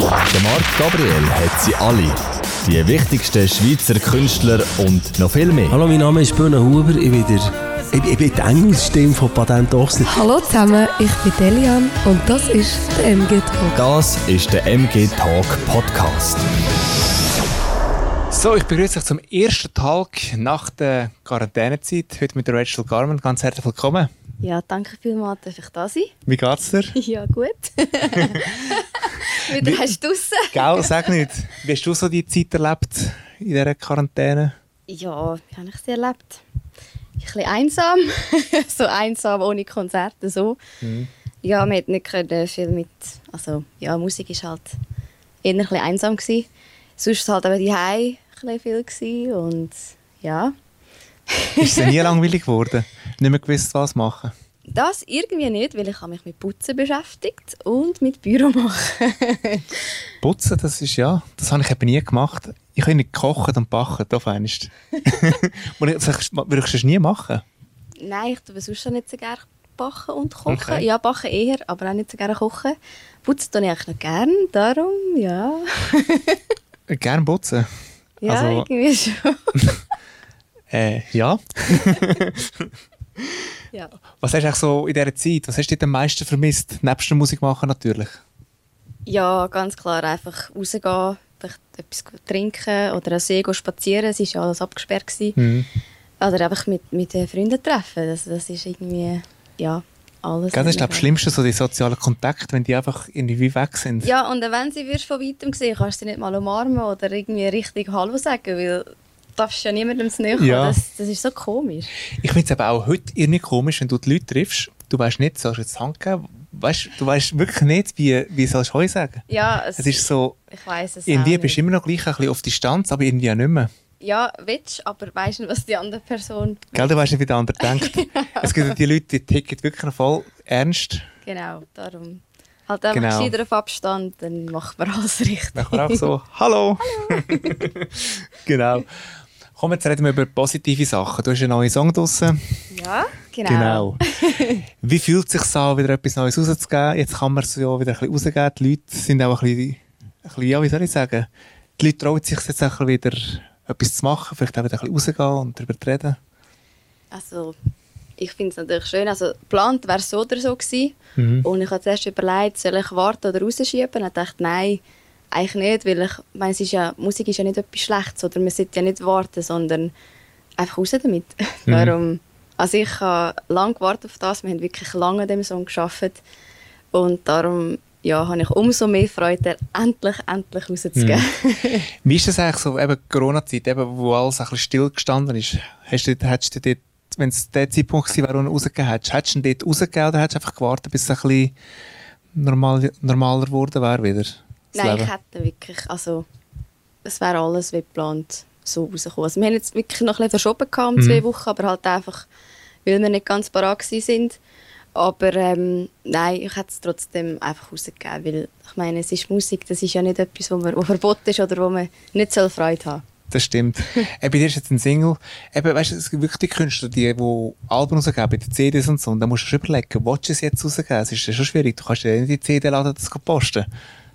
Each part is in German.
Der Marc Gabriel hat sie alle. Die wichtigsten Schweizer Künstler und noch viel mehr. Hallo, mein Name ist Böhne Huber. Ich bin, der, ich, ich bin die Engelsstimme von Patent Ochsner. Hallo zusammen, ich bin Delian und das ist der MG Talk. Das ist der MG Talk Podcast. So, ich begrüße euch zum ersten Tag nach der Quarantänezeit. Heute mit der Rachel Garman. Ganz herzlich willkommen. Ja, danke vielmals, dass ich da sein. Wie geht's dir? Ja, gut. Wieder hast du draussen. Gell, sag nicht. Wie hast du so die Zeit erlebt in dieser Quarantäne? Ja, wie habe ich sie erlebt? Ein bisschen einsam. so einsam, ohne Konzerte, so. Mhm. Ja, man hat nicht können viel mit... Also, ja, Musik war halt eher ein bisschen einsam. Gewesen. Sonst war es halt aber die ein bisschen viel gewesen und ja. Ist es nie langweilig geworden? Nicht mehr gewusst, was machen? Das irgendwie nicht, weil ich habe mich mit Putzen beschäftigt und mit Büro machen. Putzen, das ist ja, das habe ich eben nie gemacht. Ich habe nicht gekocht und backen, da feinst. das würdest du nie machen? Nein, ich tue sonst schon nicht so gerne backen und kochen. Okay. Ja, backen eher, aber auch nicht so gerne kochen. Putzen tue ich eigentlich noch gerne, darum, ja. Gern putzen? Ja, Also- irgendwie schon. Äh, ja. Ja. Was hast du so in dieser Zeit, was hast du am meisten vermisst? Nebst der Musik machen natürlich. ja, ganz klar einfach rausgehen, vielleicht etwas trinken oder an See spazieren. Es war ja alles abgesperrt. Mhm. Oder einfach mit, mit den Freunden treffen. Das, das ist irgendwie, ja, alles. Gell, Das ist glaube das. Schlimmste, so die sozialen Kontakte, wenn die einfach irgendwie weg sind. Ja, und wenn sie wirst von weitem sehen, kannst du sie nicht mal umarmen oder irgendwie richtig Hallo sagen, weil darfst ja niemandem zu näher. Ja. Das, das ist so komisch. Ich finde es aber auch heute irgendwie komisch, wenn du die Leute triffst, du weißt nicht, sollst du jetzt Hand geben? Weißt, du weißt wirklich nicht, wie, wie sollst du Heu sagen. Ja, es, Es ist so, ich weiß es irgendwie bist du immer noch gleich ein bisschen auf Distanz, aber irgendwie auch nicht mehr. Ja, willst, aber weißt nicht, was die andere Person... Gell, du weißt nicht, wie der andere denkt. Es gibt ja die Leute, die ticken wirklich noch voll ernst. Genau, darum. Halt einfach Genau. gescheiter auf Abstand, dann macht man alles richtig. Dann kann man auch so, hallo. genau. Komm, jetzt reden wir über positive Sachen. Du hast einen neuen Song draussen. Ja, genau. Genau. Wie fühlt es sich an, wieder etwas Neues rauszugeben? Jetzt kann man es ja wieder ein bisschen rausgeben. Die Leute sind auch ein bisschen, ein bisschen ja, wie soll ich sagen, die Leute trauen sich jetzt auch wieder etwas zu machen, vielleicht auch wieder ein bisschen rausgehen und darüber zu reden. Also, ich finde es natürlich schön. Also, geplant wäre es so oder so gewesen. Mhm. Und ich habe zuerst überlegt, soll ich warten oder rausschieben? Und ich dachte, nein, eigentlich nicht, weil ich meine, es ist ja, Musik ist ja nicht etwas Schlechtes oder man sollte ja nicht warten, sondern einfach raus damit. Mhm. Darum, also ich habe lange gewartet auf das, wir haben wirklich lange an dem Song gearbeitet und darum ja, habe ich umso mehr Freude, endlich, endlich rauszugeben. Mhm. Wie ist das eigentlich so, eben Corona-Zeit, eben, wo alles ein bisschen stillgestanden ist? Hast du, hättest du dort, wenn es der Zeitpunkt gewesen wäre, wo du rausgegeben hättest, hättest du ihn dort rausgegeben oder hättest du einfach gewartet, bis es ein bisschen normal, normaler geworden wäre wieder? Nein, Leben? ich hätte wirklich, also es wäre alles wie geplant so rausgekommen. Also, wir haben jetzt wirklich noch ein bisschen verschoben gehabt um Mhm. zwei Wochen, aber halt einfach, weil wir nicht ganz parat sind. Aber ähm, nein, ich hätte es trotzdem einfach rausgegeben, weil ich meine, es ist Musik, das ist ja nicht etwas, wo, man, wo verboten ist oder wo man nicht soll Freude haben Das stimmt. Eben, bei dir ist jetzt ein Single. Eben, weißt du, es gibt wirklich die Künstler, die, die Alben rausgeben, die CDs und so. Und da musst du schon überlegen, willst du es jetzt rausgeben? Es ist ja schon schwierig. Du kannst ja nicht die CD laden, das posten.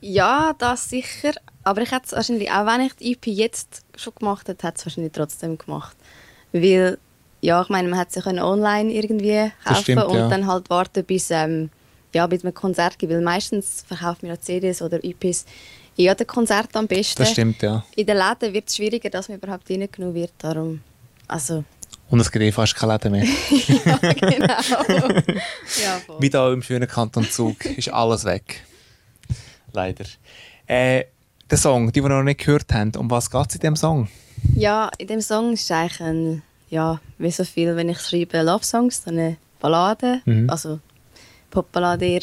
Ja, das sicher. Aber ich hätte es wahrscheinlich, auch wenn ich die EP jetzt schon gemacht hätte, hätte es wahrscheinlich trotzdem gemacht. Weil, ja, ich meine, man hätte sie online irgendwie kaufen stimmt, und ja. dann halt warten, bis, ähm, ja, bis man Konzert gibt. Weil meistens verkaufen wir ja CDs oder EPs in jedem Konzert am besten. Das stimmt, ja. In den Läden wird es schwieriger, dass man überhaupt reingenommen wird. Darum, also, Und es gibt eh fast keine Läden mehr. ja, genau. ja. Wie da im schönen Kanton Zug ist alles weg. Leider. Äh, der Song, die wir noch nicht gehört haben, um was geht es in dem Song? Ja, in dem Song ist es eigentlich ein, ja, wie so viel, wenn ich schreibe Love Songs, so eine Ballade, Mhm. also Popballade eher.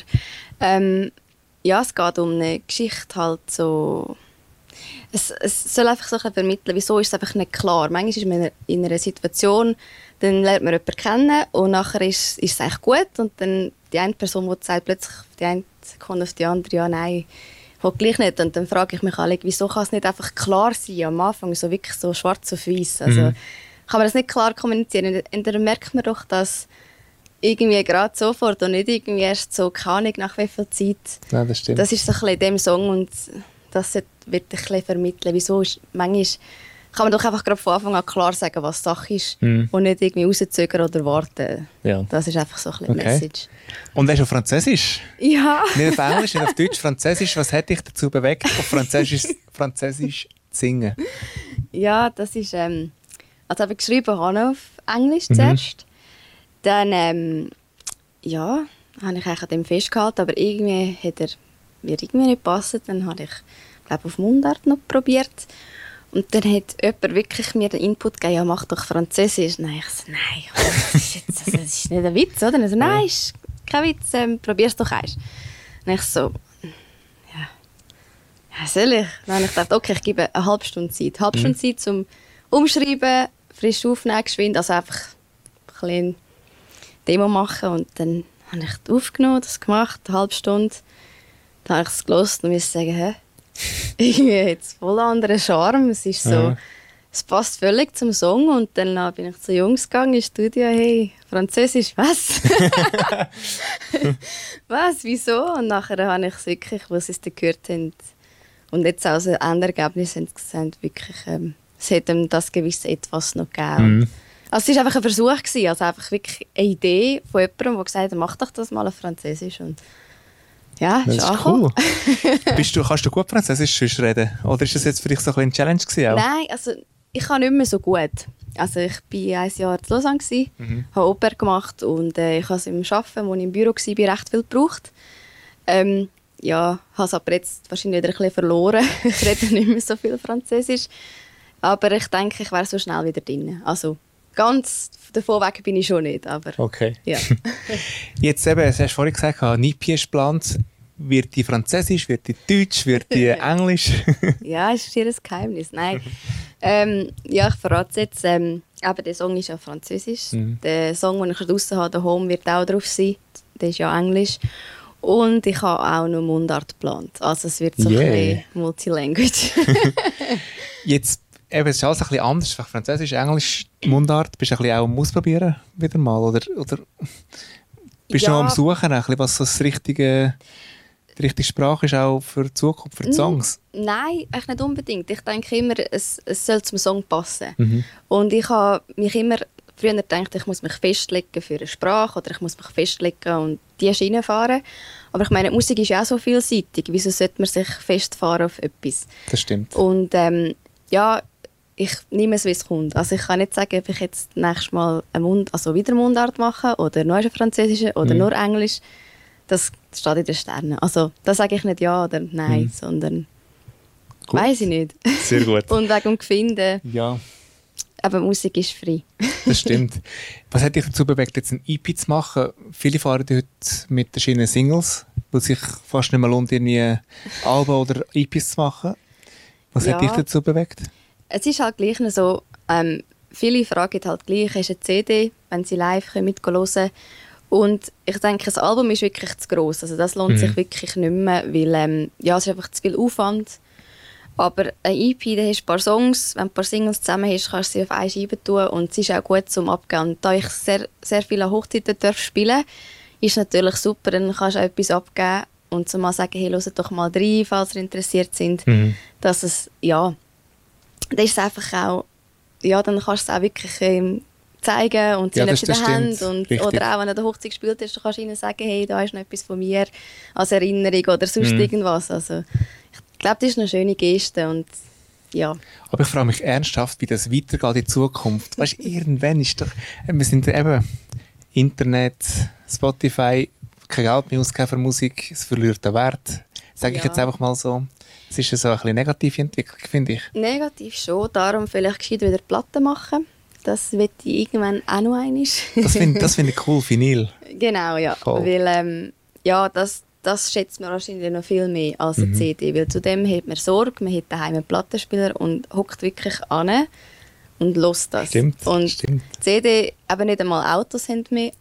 Ähm, ja, es geht um eine Geschichte halt so. Es, es soll einfach so ein vermitteln, wieso ist es einfach nicht klar. Manchmal ist man in einer Situation, dann lernt man jemanden kennen und nachher ist, ist es eigentlich gut und dann die eine Person, die sagt plötzlich die eine Sekunde auf die andere, ja nein, halt gleich nicht. Und dann frage ich mich alle, wieso kann es nicht einfach klar sein am Anfang, so wirklich so schwarz auf weiß. Also Mhm. kann man das nicht klar kommunizieren. Und dann merkt man doch, dass irgendwie gerade sofort und nicht irgendwie erst so, keine Ahnung, nach wie viel Zeit. Ja, das stimmt. Das ist so ein bisschen in dem Song und das wird ein bisschen vermitteln. Wieso ist, manchmal kann man doch einfach gerade von Anfang an klar sagen, was Sache ist Mhm. und nicht irgendwie rauszögern oder warten. Ja. Das ist einfach so ein bisschen die Okay. Message. Und weißt du auf Französisch? Ja. Nicht auf Englisch, nicht auf Deutsch, Französisch. Was hat dich dazu bewegt, auf Französisch, Französisch zu singen? Ja, das ist, ähm, also habe ich geschrieben habe auf Englisch zuerst. Dann, ähm, ja, habe ich eigentlich an dem festgehalten, aber irgendwie hat er mir irgendwie nicht gepasst. Dann habe ich, glaube auf Mundart noch probiert. Und dann hat jemand wirklich mir den Input gegeben, ja, mach doch Französisch. Nein, ich so, nein, das ist, jetzt, das ist nicht ein Witz, oder? Also, nein, ist kein Witz, ähm, probier's doch eins. Und ich so, ja, ja, soll ich? Dann ich gedacht, okay, ich gebe eine halbe Stunde Zeit. Eine halbe Stunde Zeit zum Umschreiben, frisch aufnehmen, geschwind, also einfach ein bisschen Demo machen. Und dann habe ich das aufgenommen, das gemacht, eine halbe Stunde. Dann habe ich es gelesen und musste sagen, hä? Irgendwie hat es voll anderen Charme. Es ist so, Ja. es passt völlig zum Song. Und dann bin ich zu Jungs gegangen ins Studio, hey, Französisch, was? was, wieso? Und nachher habe ich es wirklich, was sie es dann gehört haben, und jetzt auch so Endergebnis haben sie gesagt, wirklich, ähm, es hat ihm das gewisse Etwas noch gegeben. Mhm. Also es war einfach ein Versuch, gewesen, also einfach wirklich eine Idee von jemandem, der gesagt hat, mach doch das mal auf Französisch. Und ja, Das ist angekommen. cool. Bist du, kannst du gut Französisch reden? Oder ist das jetzt für dich so ein bisschen Challenge gewesen? Auch? Nein, also ich kann nicht mehr so gut. Also ich war ein Jahr in Lausanne, Mhm. habe Oper gemacht und äh, ich habe es im Arbeiten, wo ich im Büro war, recht viel gebraucht. Ähm, ja, habe es aber jetzt wahrscheinlich wieder ein bisschen verloren. ich rede nicht mehr so viel Französisch. Aber ich denke, ich wäre so schnell wieder drin. Also ganz davon weg bin ich schon nicht, aber Okay. ja. Jetzt eben, du hast vorhin gesagt, EP ist geplant. Wird die Französisch, wird die Deutsch, wird die Englisch? Ja, es ist ihr Geheimnis. Nein. ähm, ja, ich verrate es jetzt. Ähm, aber der Song ist ja französisch. Mhm. Der Song, den ich draussen habe, «The Home», wird auch drauf sein. Der ist ja englisch. Und ich habe auch noch Mundart geplant. Also es wird so Yeah. ein bisschen Multilanguage. Jetzt, eben, es ist alles ein bisschen anders. Französisch, Englisch, Mundart. Bist du ein bisschen auch am Ausprobieren wieder mal? Oder, oder bist du Ja. noch am Suchen, ein bisschen, was so das richtige, die richtige Sprache ist auch für die Zukunft, für die Songs? Nein, eigentlich nicht unbedingt. Ich denke immer, es, es soll zum Song passen. Mhm. Und ich habe mich immer früher gedacht, ich muss mich festlegen für eine Sprache oder ich muss mich festlegen und die Schiene fahren. Aber ich meine, Musik ist ja auch so vielseitig. Wieso sollte man sich festfahren auf etwas? Das stimmt. Und ähm, ja, ich nehme es, wie es kommt. Also ich kann nicht sagen, ob ich jetzt nächstes Mal eine Mund, also wieder Mundart mache oder nur eine französische oder Mhm. nur Englisch. Das steht in den Sternen. Also da sage ich nicht ja oder nein, Mhm. sondern Gut. weiß ich nicht. Sehr gut. Und wegen dem Gefinden, Ja, aber Musik ist frei. das stimmt. Was hat dich dazu bewegt, jetzt ein EP zu machen? Viele fahren heute mit verschiedenen Singles, weil sich fast nicht mehr lohnt, irgendwie Alben oder EPs zu machen. Was hat Ja. dich dazu bewegt? Es ist halt gleich so, ähm, viele fragen halt gleich, du eine CD, wenn sie live können mitgehen können. Und ich denke, das Album ist wirklich zu gross. Also das lohnt Mhm. sich wirklich nicht mehr, weil ähm, ja, es ist einfach zu viel Aufwand. Aber ein EP, da hast du ein paar Songs, wenn du ein paar Singles zusammen hast, kannst du sie auf eine Scheibe tun und es ist auch gut zum Abgehen. Und da ich sehr, sehr viele Hochzeiten darf spielen ist natürlich super, dann kannst du auch etwas abgeben und so mal sagen, hey, hört doch mal rein, falls ihr interessiert sind. Mhm. Dass es, ja, dann ist es einfach auch, ja, dann kannst du es auch wirklich ähm, zeigen und sie Ja, das- in der Hand. Und, Richtig. oder auch, wenn du an der Hochzeit gespielt hast, kannst du ihnen sagen, hey, da ist noch etwas von mir als Erinnerung oder sonst Mhm. irgendwas. Also, ich glaube, das ist eine schöne Geste und ja. Aber ich frage mich ernsthaft, wie das weitergeht in Zukunft. Weißt du, irgendwann ist doch, wir sind eben Internet, Spotify, kein Geld mehr ausgeben für Musik, es verliert den Wert. Sage ich Ja. jetzt einfach mal so. Es ist so eine negative Entwicklung, finde ich. Negativ schon, darum vielleicht gescheit wieder Platten machen. Das wird ich irgendwann auch noch einmal. Das finde das find ich cool, Vinyl. Genau, ja. Voll. Weil, ähm, ja, das, das schätzt man wahrscheinlich noch viel mehr als Mhm. eine CD. Weil zudem hat man Sorge, man hat daheim einen Plattenspieler und hockt wirklich an und lässt das. Stimmt, Und stimmt. CD, eben nicht einmal Autos haben mehr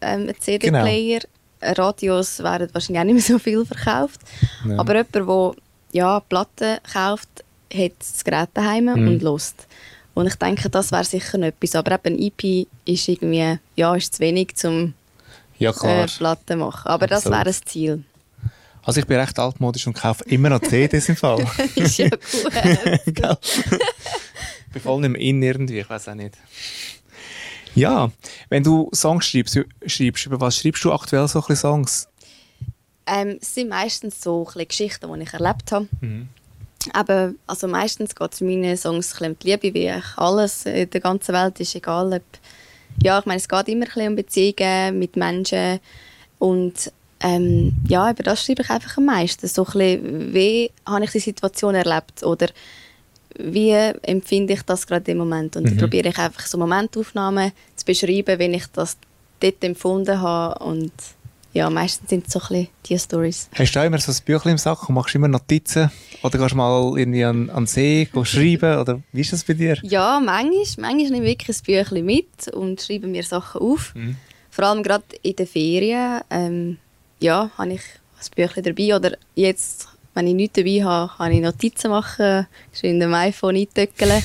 ähm, einen CD-Player. Radios werden wahrscheinlich auch nicht mehr so viel verkauft. Ja. Aber jemand, der ja, Platten kauft, hat das Gerät daheim Mhm. und lässt. Und ich denke, das wäre sicher etwas. Aber eben ein EP ist irgendwie, ja, ist zu wenig, um Ja, klar. äh, Platten machen. Aber das Absolut. wäre das Ziel. Also ich bin recht altmodisch und kaufe immer noch CDs im Fall. ist ja gut. Ich bin voll nicht mehr in irgendwie, ich weiß auch nicht. Ja, wenn du Songs schreibst, schreibst, über was schreibst du aktuell so ein Songs? ähm, es sind meistens so Geschichten, die ich erlebt habe. Aber also meistens geht es in meinen Songs ein um die Liebe, wie eigentlich alles in der ganzen Welt ist, egal ob... Ja, ich meine, es geht immer ein um Beziehungen mit Menschen und ähm, ja, über das schreibe ich einfach am meisten. So ein bisschen, wie habe ich die Situation erlebt oder wie empfinde ich das gerade im Moment. Und dann probiere ich einfach so Momentaufnahmen zu beschreiben, wie ich das dort empfunden habe und ja, meistens sind es so ein bisschen die Stories. Hast du auch immer so ein Büchlein im Sack und machst immer Notizen? Oder gehst du mal irgendwie an, an den See schreiben? Oder wie ist das bei dir? Ja, manchmal, manchmal nehme ich wirklich ein Büchlein mit und schreibe mir Sachen auf. Vor allem gerade in den Ferien ähm, ja, habe ich ein Büchlein dabei. Oder jetzt, wenn ich nichts dabei habe, kann ich Notizen machen, geschwind am iPhone eintöckeln.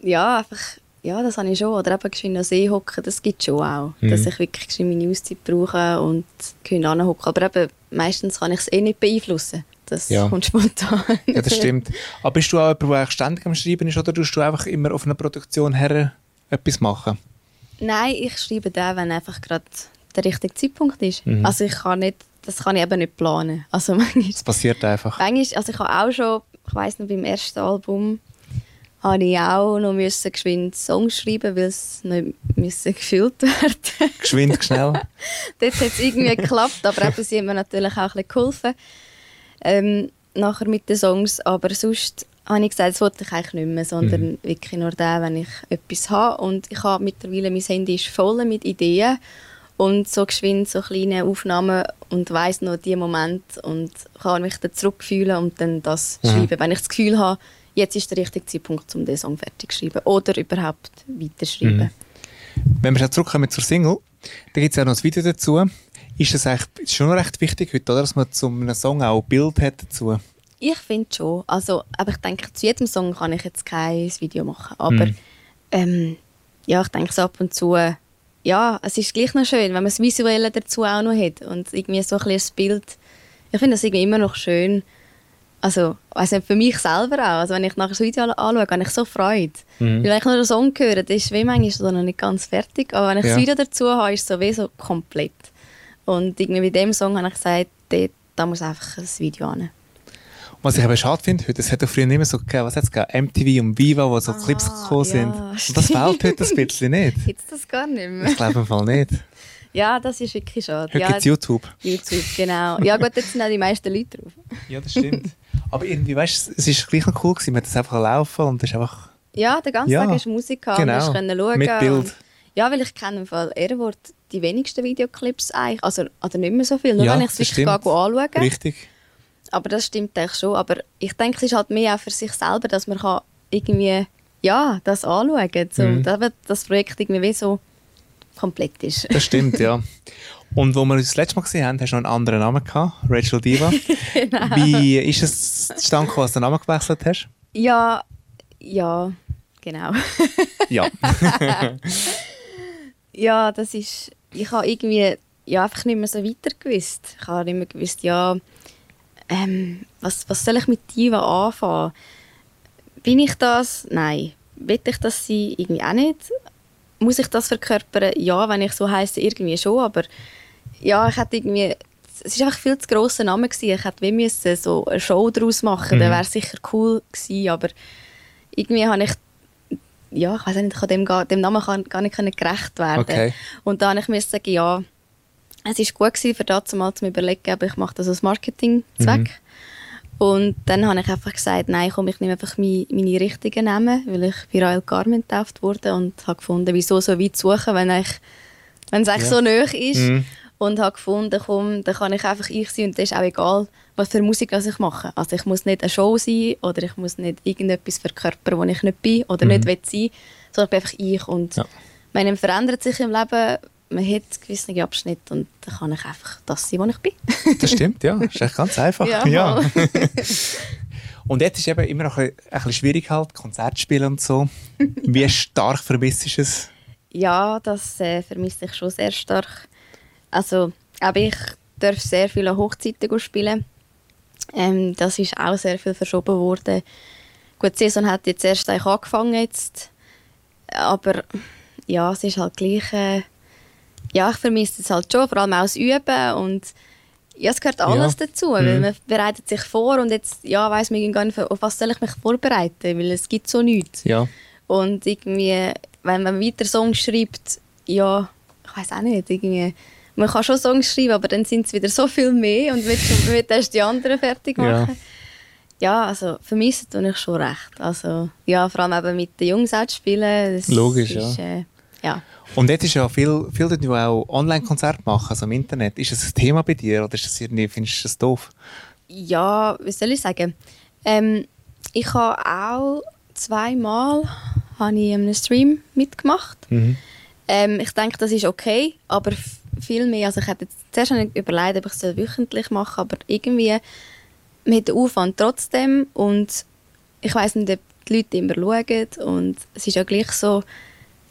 Ja, einfach, ja, das habe ich schon. Oder eben geschwind an See hocken, das gibt es schon auch. Dass ich wirklich geschwind meine Auszeit brauche und geschwind anhocken. Aber eben, meistens kann ich es eh nicht beeinflussen. Das Ja. kommt spontan. Ja, das stimmt. Aber bist du auch jemand, der ständig am Schreiben ist oder tust du einfach immer auf einer Produktion her etwas machen? Nein, ich schreibe dann, wenn einfach gerade der richtige Zeitpunkt ist. Mhm. Also ich kann nicht, das kann ich eben nicht planen. Also manchmal, Es passiert einfach. manchmal also ich habe auch schon, ich weiss noch, beim ersten Album habe ich auch noch müssen geschwind Songs schreiben, weil es nicht müssen gefüllt werden. Geschwind, schnell. Dort hat es irgendwie geklappt, aber eben, sie haben mir natürlich auch ein bisschen geholfen. Ähm, nachher mit den Songs, aber sonst habe ich gesagt, das wollte ich eigentlich nicht mehr, sondern wirklich nur da, wenn ich etwas habe. Und ich habe mittlerweile, mein Handy ist voll mit Ideen und so geschwind so kleine Aufnahmen und weiss noch die Moment und kann mich dann zurückfühlen und dann das schreiben. Wenn ich das Gefühl habe, jetzt ist der richtige Zeitpunkt, um den Song fertig zu schreiben oder überhaupt weiterschreiben. Wenn wir jetzt zurückkommen zur Single, da gibt es ja noch ein Video dazu. Ist das eigentlich schon recht wichtig heute, oder? dass man zu einem Song auch ein Bild hat dazu? Ich finde schon. Also, aber ich denke, zu jedem Song kann ich jetzt kein Video machen. Aber ähm, ja, ich denke so ab und zu, ja, es ist gleich noch schön, wenn man das Visuelle dazu auch noch hat. Und irgendwie so ein bisschen das Bild. Ich finde das irgendwie immer noch schön. Also, nicht, für mich selber auch. Also, wenn ich nachher das Video anschaue, habe ich so Freude. Weil wenn ich nur den Song höre, dann ist wie manchmal noch nicht ganz fertig. Aber wenn ich Ja. das Video dazu habe, ist es so wie so komplett. Und irgendwie bei dem Song habe ich gesagt, dort, da muss einfach ein Video an. Was ich aber schade finde heute, es hat doch früher nicht mehr so gegeben, was hat's gegeben? MTV und Viva, wo so Clips gekommen ja, sind. Und das fehlt heute ein bisschen nicht. Gibt das gar nicht mehr? Ich glaube im Fall nicht. Ja, das ist wirklich schade. Heute ja, gibt es YouTube. YouTube, genau. Ja gut, jetzt sind auch die meisten Leute drauf. Ja, das stimmt. aber irgendwie, weißt du, es ist gleich noch cool gewesen. Man hat das einfach laufen und es ist einfach... Ja, den ganzen Ja, Tag hast du Musik gehabt genau. und hast können schauen. Mit Bild. Und, ja, weil ich kenne im Fall Ehrenwort die wenigsten Videoclips eigentlich. Also, oder nicht mehr so viel, nur Ja, wenn ich es wirklich anschauen Richtig. Aber das stimmt eigentlich schon. Aber ich denke, es ist halt mehr auch für sich selber, dass man kann irgendwie ja, das anschauen kann. So, Mhm. das Projekt irgendwie wie so komplett ist. Das stimmt, ja. Und wo wir uns das letzte Mal gesehen haben, hast du noch einen anderen Namen gehabt, Rachel Diva. Genau. Wie ist es zustande gekommen, dass du den Namen gewechselt hast? Ja, ja, genau. Ja. Ja, das ist. Ich habe irgendwie ja, einfach nicht mehr so weiter gewusst. Ich habe nicht mehr gewusst, ja, ähm, was, was soll ich mit Diva anfangen? Bin ich das? Nein. Will ich das sein? Irgendwie auch nicht. Muss ich das verkörpern? Ja, wenn ich so heiße, irgendwie schon. Aber ja, ich hätte irgendwie. Es war einfach viel zu grosser Name. Gewesen. Ich hätte wie müssen so eine Show daraus machen. Dann wäre es sicher cool gewesen. Aber irgendwie habe ich ja, ich weiß nicht, ich kann dem, gar, dem Namen kann, gar nicht gerecht werden. Okay. Und dann musste ich sagen, ja, es war gut gewesen, für das mal zu überlegen, aber ich mache das als Marketingzweck. Und dann habe ich einfach gesagt, nein, komm, ich nehme einfach meine, meine richtigen Namen, weil ich bei Royal Carmen getauft wurde und habe gefunden, wieso so weit suchen, wenn, ich, wenn es eigentlich Ja. so nahe ist. Mhm. Und habe gefunden, komm, dann kann ich einfach ich sein und das ist auch egal, was für Musik ich mache. Also ich muss nicht eine Show sein oder ich muss nicht irgendetwas verkörpern, wo ich nicht bin oder nicht will sein, sondern ich bin einfach ich. Und Ja. man verändert sich im Leben, man hat gewisse Abschnitte und dann kann ich einfach das sein, wo ich bin. Das stimmt, ja. Das ist echt ganz einfach. Ja, voll. Und jetzt ist eben immer noch ein, ein bisschen schwierig halt, Konzerte spielen und so. Wie stark vermisst ist es? Ja, das äh, vermisse ich schon sehr stark. Also, aber ich darf sehr viele Hochzeiten spielen. Ähm, das ist auch sehr viel verschoben worden. Gut, die Saison hat jetzt erst eigentlich angefangen jetzt, aber ja, es ist halt gleich, äh, ja, ich vermisse es halt schon, vor allem auch das Üben und ja, es gehört alles Ja. dazu, weil Mhm. man bereitet sich vor und jetzt, ja, weiss man gar nicht, auf was soll ich mich vorbereiten, weil es gibt so nichts. Ja. Und irgendwie, wenn man weiter Songs schreibt, ja, ich weiß auch nicht, irgendwie, man kann schon Songs schreiben, aber dann sind es wieder so viel mehr und schon wird erst die anderen fertig Ja. machen. Ja, also vermissen tue ich schon recht. Also ja, vor allem eben mit den Jungs auch zu spielen. Das Logisch, ist, ja. Äh, ja. Und jetzt ist ja viel, viel die auch Online-Konzerte machen, also im Internet. Ist das ein Thema bei dir oder ist das irgendwie, findest du das doof? ja, wie soll ich sagen? Ähm, ich habe auch zweimal habe ich einem Stream mitgemacht. Ähm, ich denke, das ist okay, aber viel mehr, also ich hätte jetzt zuerst nicht überlegt, ob ich es wöchentlich machen aber irgendwie mit dem Aufwand trotzdem und ich weiß nicht, ob die Leute immer schauen und es ist ja gleich so,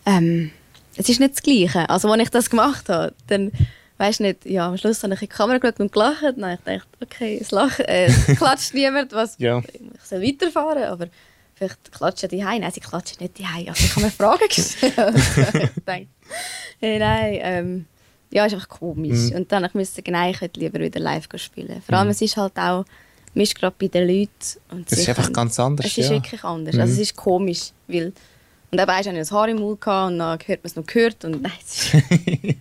ähm, es ist nicht das Gleiche. Also, als ich das gemacht habe, dann weißt nicht, ja, am Schluss habe ich in die Kamera geschaut und gelacht. Dann habe ich okay, es, lacht, äh, es klatscht niemand, was Ja. ich soll weiterfahren, aber vielleicht klatschen die Nein, sie klatschen nicht die Also ich habe mir Fragen gestellt. ich denke, hey, nein, ähm, ja, ist einfach komisch. Mhm. Und dann musste ich müssen, nein, ich würde lieber wieder live spielen. Vor allem, es ist halt auch, man ist gerade bei den Leuten. Und sie ist einfach ganz anders, Es ist ja. wirklich anders. Mhm. Also es ist komisch, weil und eben hast du ein Haar im Mund gehabt und dann hört man es noch gehört und nein,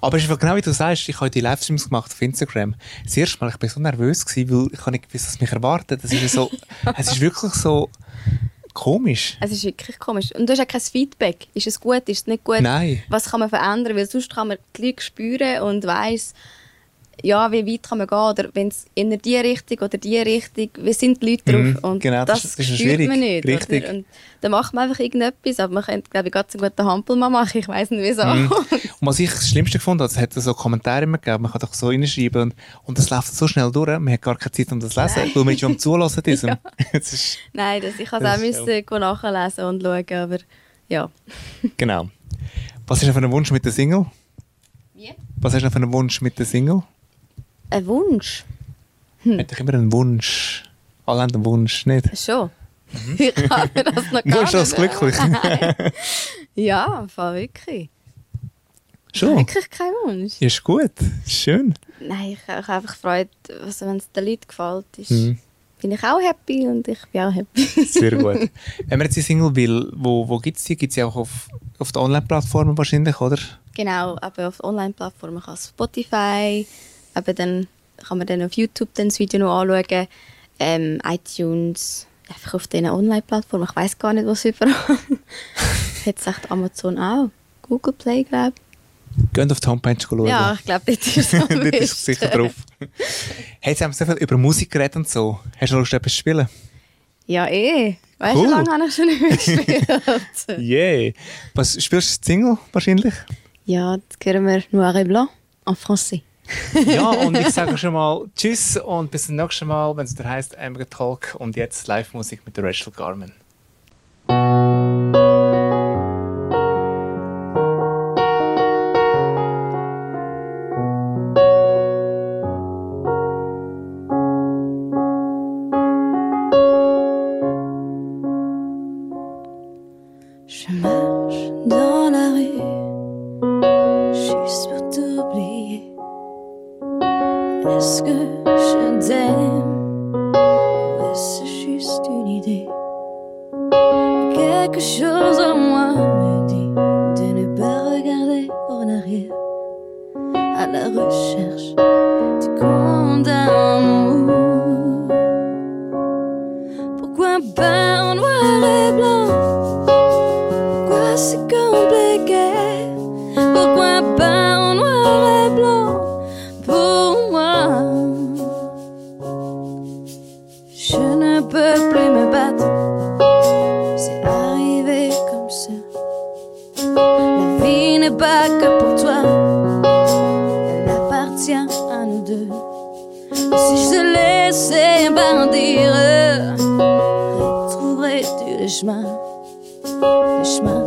Aber es ist genau wie du sagst, ich habe die Livestreams gemacht auf Instagram. Das erste Mal, ich war so nervös, gewesen, weil ich nicht gewusst, was mich erwartet. Das ist so, es ist wirklich so komisch. Es ist wirklich komisch. Und du hast ja kein Feedback. Ist es gut, ist es nicht gut? Nein. Was kann man verändern? Weil sonst kann man die Leute spüren und weiss, ja, wie weit kann man gehen oder wenn es in die Richtung oder die Richtung, wie sind die Leute Mhm, drauf? Und genau, das das, ist- ist schwierig. man nicht. Richtig. Oder? Und dann macht man einfach irgendetwas, aber man könnte, glaube ich, ganz einen guten Hampelmann machen. Ich weiß nicht, wieso. Mhm. Und was ich das Schlimmste gefunden habe, es hat so Kommentare immer gegeben, man kann doch so reinschreiben und, und das läuft so schnell durch, man hat gar keine Zeit, um das zu lesen, weil man schon am Zulassen ist. Ja. Ist Nein, das, ich habe es auch ist müssen nachlesen und schauen, aber ja. genau. Was ist noch für ein Wunsch mit der Single? Wie? Was hast du noch für einen Wunsch mit der Single? Ein Wunsch? Hm. Hätte ich immer einen Wunsch. Alle haben einen Wunsch, nicht? Schon. Ich habe das noch Mhm. Du gar bist das nicht- glücklich. Ja, Fall wirklich. Schon? Wirklich kein Wunsch. Ist gut. Schön. Nein, ich, habe einfach Freude, also, wenn es den Leuten gefällt, ist, Mhm. bin ich auch happy und ich bin auch happy. Sehr gut. Wenn man jetzt die Single will, wo, wo gibt es die? Gibt es die auch auf, auf den Online-Plattformen wahrscheinlich, oder? genau, aber auf Online-Plattformen kann Spotify, aber dann kann man dann auf YouTube dann das Video noch anschauen, ähm, iTunes, einfach auf diesen Online-Plattformen. Ich weiß gar nicht, was überall. Jetzt sagt Amazon auch. Google Play, glaube Geht auf die Homepage schauen. ich. Ja, ich glaube, dort ist es Dort ist sicher drauf. Hey, jetzt haben wir so viel über Musik geredet und so. Hast du Lust, etwas zu spielen? Ja, eh. Weißt du, Cool. wie lange habe ich schon nicht mehr gespielt? Yeah. Was spielst du die Single wahrscheinlich? ja, jetzt hören wir Noir et Blanc en français. ja, und ich sage schon mal Tschüss und bis zum nächsten Mal, wenn es wieder heißt Amber Talk und jetzt Live-Musik mit der Rachel Garman. Est-ce que je t'aime? Ou est-ce juste une idée? Quelque chose en moi me dit de ne pas regarder en arrière à la recherche n'est pas que pour toi, elle appartient à nous deux. Si je te laissais partir, retrouverais-tu le chemin? le chemin